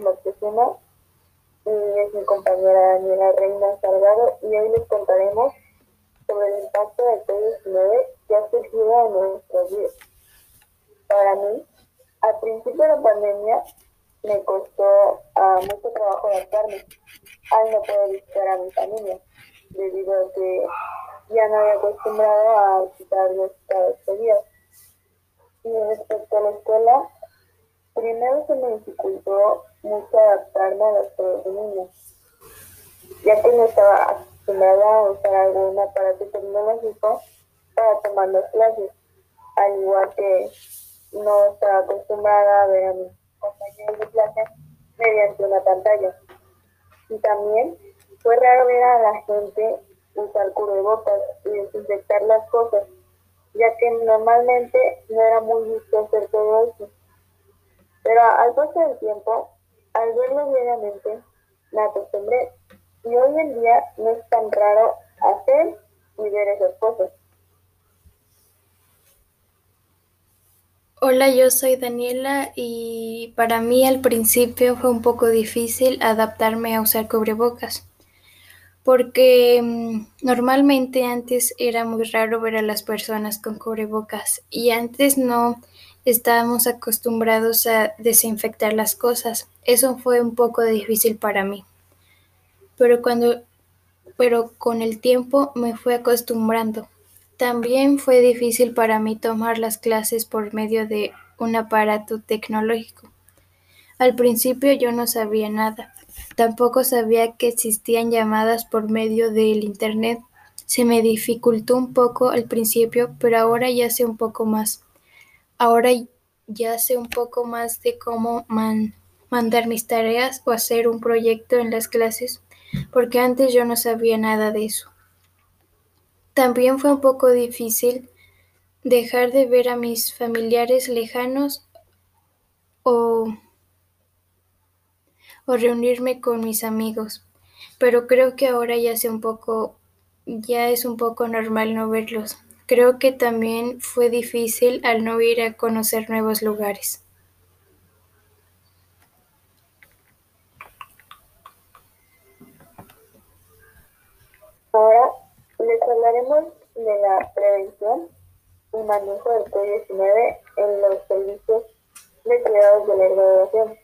Moctezuma y es mi compañera Daniela Reina Salgado y hoy les contaremos sobre el impacto del COVID-19 que ha surgido en nuestros días. Para mí, al principio de la pandemia me costó uh, mucho trabajo adaptarme al no poder visitar a mi familia, debido a que ya no había acostumbrado a visitarlos cada ocho días. Y respecto a la escuela, primero se me dificultó mucho adaptarme a los niños, ya que no estaba acostumbrada a usar algún aparato tecnológico para tomar las clases, al igual que no estaba acostumbrada a ver a mis compañeros de clase mediante una pantalla. Y también fue raro ver a la gente usar cubrebocas y desinfectar las cosas, ya que normalmente no era muy visto hacer todo eso. Pero al paso del tiempo, al verlo diariamente, me acostumbré y hoy en día no es tan raro hacer y ver esas cosas. Hola, yo soy Daniela y para mí al principio fue un poco difícil adaptarme a usar cubrebocas, porque mm, normalmente antes era muy raro ver a las personas con cubrebocas y antes no estábamos acostumbrados a desinfectar las cosas. Eso fue un poco difícil para mí. Pero cuando pero con el tiempo me fui acostumbrando. También fue difícil para mí tomar las clases por medio de un aparato tecnológico. Al principio yo no sabía nada. Tampoco sabía que existían llamadas por medio del Internet. Se me dificultó un poco al principio, pero ahora ya sé un poco más. Ahora ya sé un poco más de cómo mandar mis tareas o hacer un proyecto en las clases, porque antes yo no sabía nada de eso. También fue un poco difícil dejar de ver a mis familiares lejanos o, o reunirme con mis amigos, pero creo que ahora ya es un poco ya es un poco normal no verlos. Creo que también fue difícil al no ir a conocer nuevos lugares. Ahora les hablaremos de la prevención y manejo del COVID-19 en los servicios de cuidados de la graduación.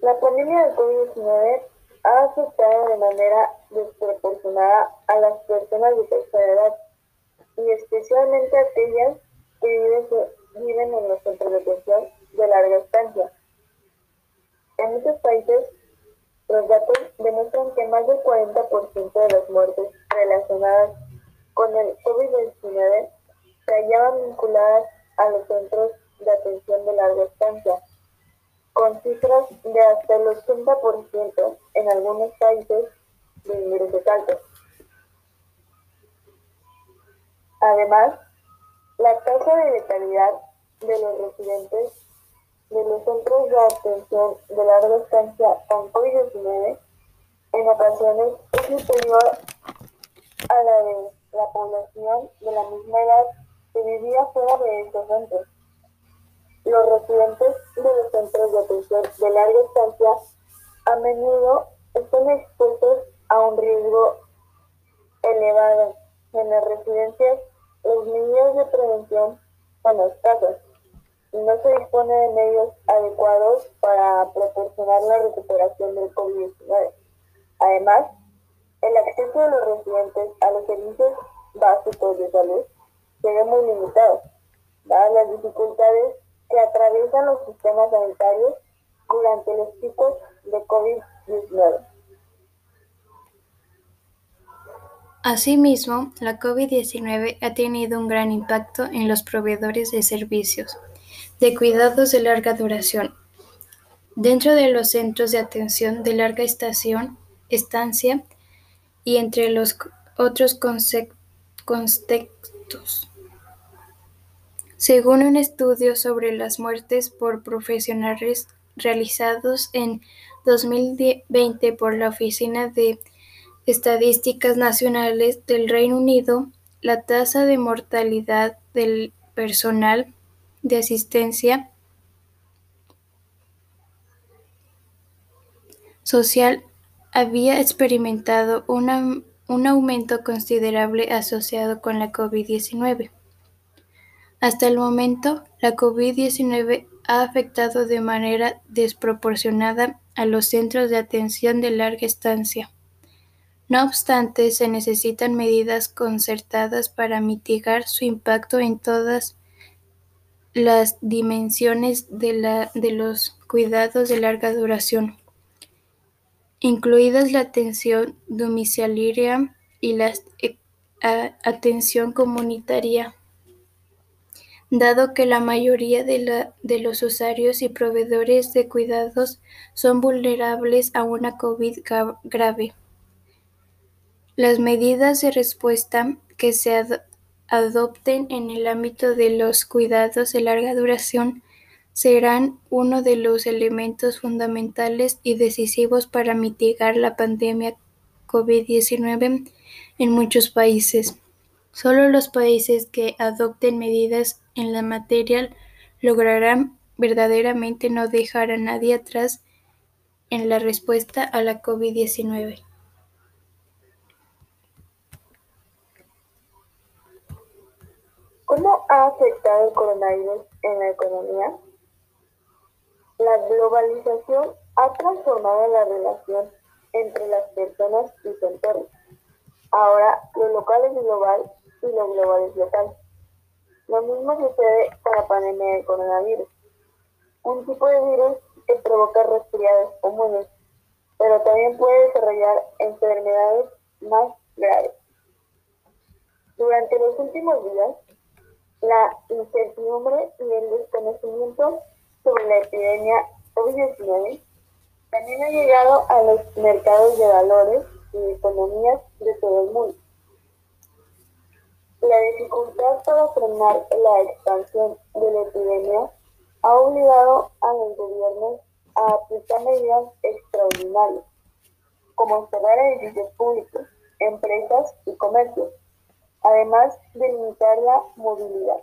La pandemia del COVID-19 ha afectado de manera desproporcionada a las personas de tercera edad y especialmente a aquellas que viven, en los centros de atención de larga estancia. En muchos países, los datos demuestran que más del 40% de las muertes relacionadas con el COVID-19 se hallaban vinculadas a los centros de atención de larga estancia, con cifras de hasta el 80% en algunos países de ingresos. Además, la tasa de letalidad de los residentes de los centros de atención de larga estancia con COVID-19 en ocasiones es superior a la de la población de la misma edad que vivía fuera de estos centros. Los residentes de los centros de atención de larga estancia a menudo están expuestos a un riesgo elevado. En las residencias, los medidas de prevención son escasas y no se dispone de medios adecuados para proporcionar la recuperación del COVID-19. Además, el acceso de los residentes a los servicios básicos de salud se ve muy limitado, dadas las dificultades que atraviesan los sistemas sanitarios durante los picos de COVID-19. Asimismo, la COVID-19 ha tenido un gran impacto en los proveedores de servicios de cuidados de larga duración. Dentro de los centros de atención de larga estación, estancia y entre los otros contextos. Según un estudio sobre las muertes por profesionales realizados en 2020 por la Oficina de Estadísticas Nacionales del Reino Unido, la tasa de mortalidad del personal de asistencia social había experimentado un aumento considerable asociado con la COVID-19. Hasta el momento, la COVID-19 ha afectado de manera desproporcionada a los centros de atención de larga estancia. No obstante, se necesitan medidas concertadas para mitigar su impacto en todas las dimensiones de, los cuidados de larga duración, incluidas la atención domiciliaria y la eh, atención comunitaria, dado que la mayoría de, de los usuarios y proveedores de cuidados son vulnerables a una COVID grave. Las medidas de respuesta que se adopten en el ámbito de los cuidados de larga duración serán uno de los elementos fundamentales y decisivos para mitigar la pandemia COVID-19 en muchos países. Solo los países que adopten medidas en la materia lograrán verdaderamente no dejar a nadie atrás en la respuesta a la COVID-19. ¿Cómo ha afectado el coronavirus en la economía? La globalización ha transformado la relación entre las personas y su. Ahora lo local es global y lo global es local. Lo mismo sucede con la pandemia del coronavirus. Un tipo de virus que provoca resfriados comunes, pero también puede desarrollar enfermedades más graves. Durante los últimos días, la incertidumbre y el desconocimiento sobre la epidemia COVID-19 también ha llegado a los mercados de valores y economías de todo el mundo. La dificultad para frenar la expansión de la epidemia ha obligado a los gobiernos a aplicar medidas extraordinarias, como cerrar edificios públicos, empresas y comercios, además de limitar la movilidad.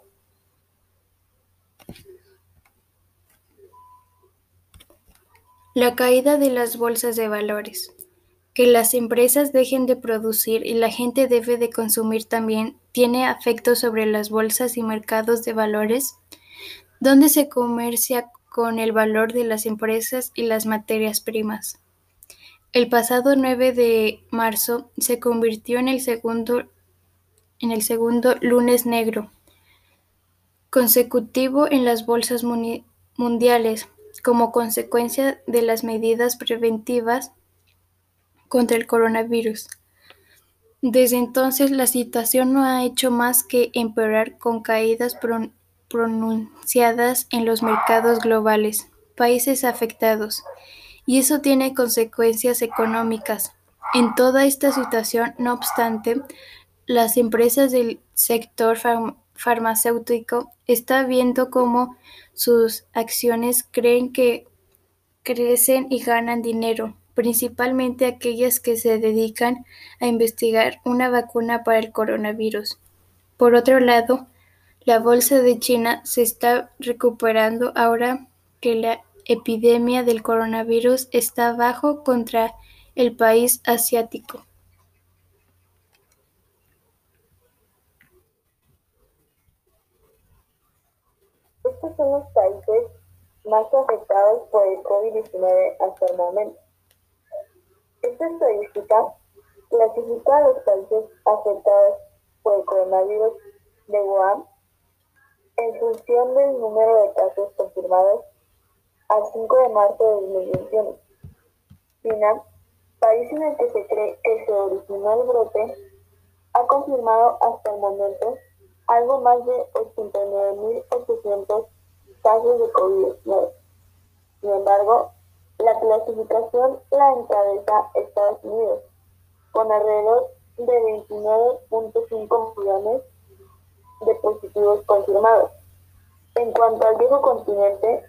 La caída de las bolsas de valores. Que las empresas dejen de producir y la gente debe de consumir también tiene efectos sobre las bolsas y mercados de valores, donde se comercia con el valor de las empresas y las materias primas. El pasado 9 de marzo se convirtió en el segundo en el segundo lunes negro consecutivo en las bolsas mundiales como consecuencia de las medidas preventivas contra el coronavirus. Desde entonces la situación no ha hecho más que empeorar con caídas pronunciadas en los mercados globales, países afectados, y eso tiene consecuencias económicas. En toda esta situación, no obstante, las empresas del sector farmacéutico están viendo cómo sus acciones creen que crecen y ganan dinero, principalmente aquellas que se dedican a investigar una vacuna para el coronavirus. Por otro lado, la bolsa de China se está recuperando ahora que la epidemia del coronavirus está bajo contra el país asiático. Estos son los países más afectados por el COVID-19 hasta el momento. Esta estadística clasifica a los países afectados por el coronavirus de Wuhan en función del número de casos confirmados al 5 de marzo de 2021. China, país en el que se cree que se originó el brote, ha confirmado hasta el momento algo más de 89.800 casos de COVID-19. Sin embargo, la clasificación la encabeza Estados Unidos, con alrededor de 29.5 millones de positivos confirmados. En cuanto al viejo continente,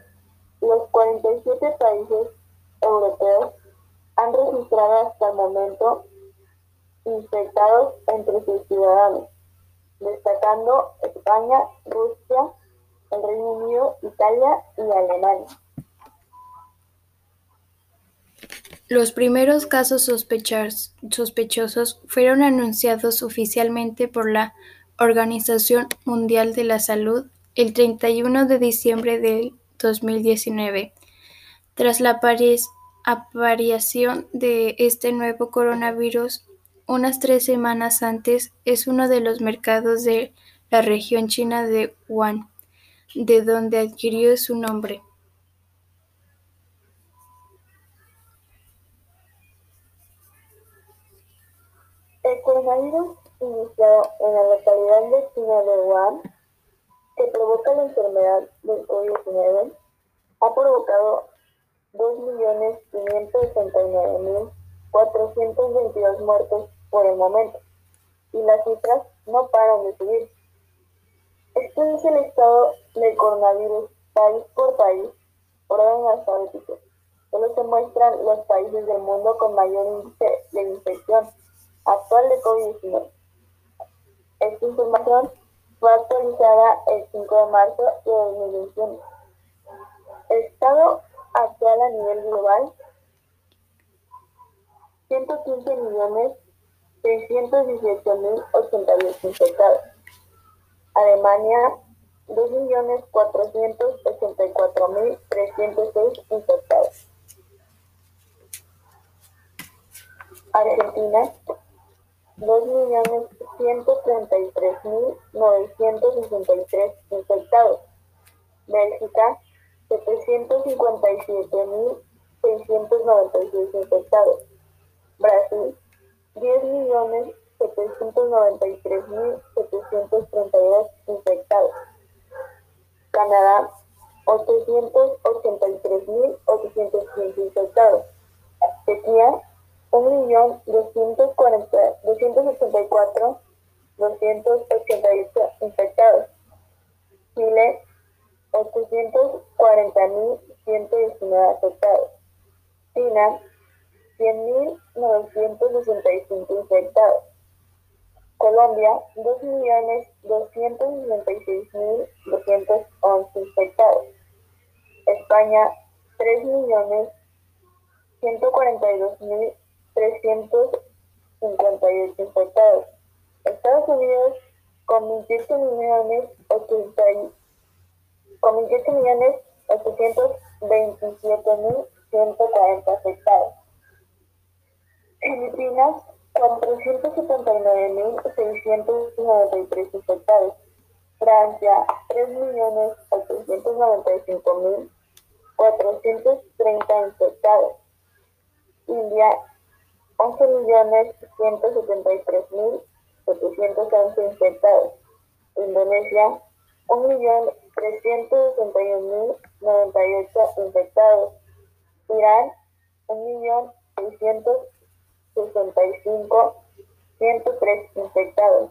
los 47 países europeos han registrado hasta el momento infectados entre sus ciudadanos destacando España, Rusia, el Reino Unido, Italia y Alemania. Los primeros casos sospechosos fueron anunciados oficialmente por la Organización Mundial de la Salud el 31 de diciembre de 2019. Tras la aparición de este nuevo coronavirus, unas tres semanas antes, es uno de los mercados de la región china de Wuhan, de donde adquirió su nombre. El coronavirus iniciado en la localidad de China de Wuhan, que provoca la enfermedad del COVID-19, ha provocado 2.569.422 muertos por el momento, y las cifras no paran de subir. Este es el estado del coronavirus país por país, por orden alfabético. Solo se muestran los países del mundo con mayor índice de infección actual de COVID-19. Esta información fue actualizada el 5 de marzo de 2021. El estado actual a nivel global, 115 millones 618 mil 88 infectados. Alemania, 2 millones 484 mil 306 infectados. Argentina, 2.133.963 infectados. Bélgica, 757.696 infectados. Brasil, 10.793.732 infectados. Canadá, 883.815 infectados. Turquía, un millón doscientos cuarenta, doscientos ochenta y cuatro, doscientos ochenta y infectados. Chile, ochocientos cuarenta mil ciento diecinueve. China, cien mil novecientos sesenta y cinco infectados. Colombia, dos millones doscientos sesenta y seis mil doscientos once infectados. España, tres millones ciento cuarenta y dos mil 358 infectados. Estados Unidos con 28 millones 80, con 28 millones 827 mil 140 afectados. Filipinas 479 mil 693 infectados. Francia 3 millones 895 mil 430 infectados. India 11.173.711 infectados. Indonesia, 1.361.098 infectados. Irán, 1.665.103 infectados.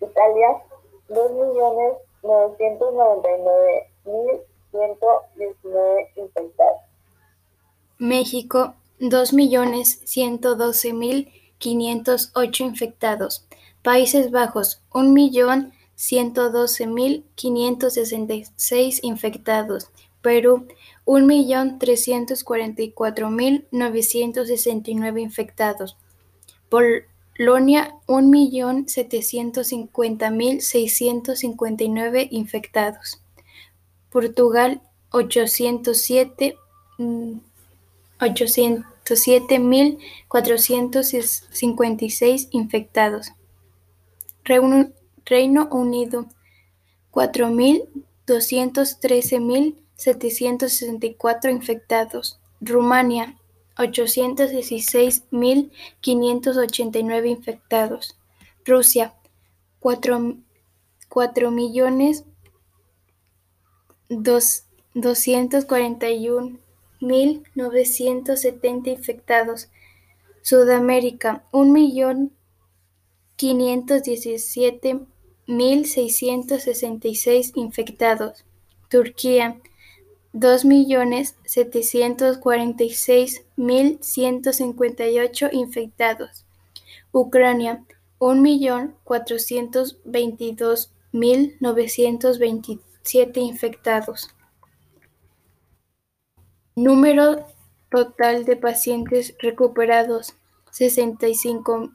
Italia, 2.999.119 infectados. México, dos millones ciento doce mil quinientos ocho infectados. Países Bajos, un millón ciento doce mil quinientos sesenta y seis infectados. Perú, un millón trescientos cuarenta y cuatro mil novecientos sesenta y nueve infectados. Polonia, un millón setecientos cincuenta mil seiscientos cincuenta y nueve infectados. Portugal, ochocientos siete 807.456 infectados. Reino Unido, 4.213.764 infectados. Rumania, 816.589 infectados. Rusia, 4, 4 millones 241 mil novecientos setenta infectados. Sudamérica, un millón quinientos diecisiete mil seiscientos sesenta y seis infectados. Turquía, dos millones setecientos cuarenta y seis mil ciento cincuenta y ocho infectados. Ucrania, un millón cuatrocientos veintidós mil novecientos veintisiete infectados. Número total de pacientes recuperados 65,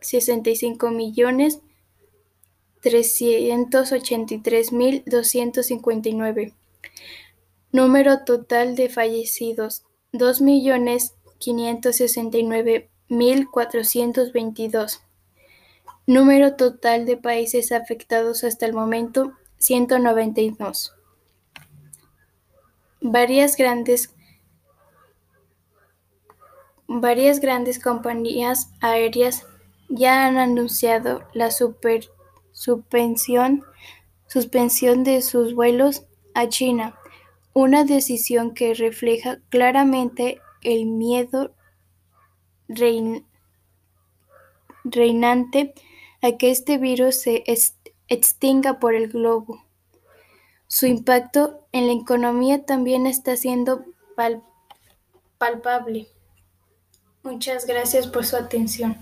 65 millones 383.259. Número total de fallecidos 2.569.422. Número total de países afectados hasta el momento 192. Varias grandes Varias grandes compañías aéreas ya han anunciado la super, suspensión, suspensión de sus vuelos a China, una decisión que refleja claramente el miedo reinante a que este virus se extinga por el globo. Su impacto en la economía también está siendo palpable. Muchas gracias por su atención.